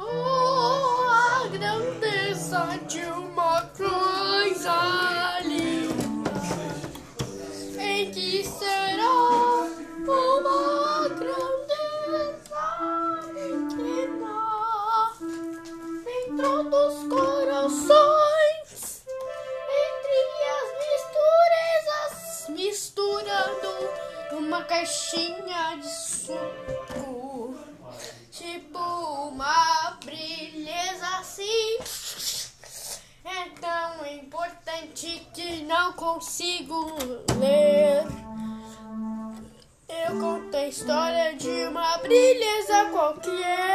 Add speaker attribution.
Speaker 1: Oh, a grandeza de uma coisa ali. em que será uma grandeza pequena dentro dos corações, entre as misturezas, misturando uma caixinha de suco. Importante que não consigo ler. Eu conto a história de uma brilheza qualquer.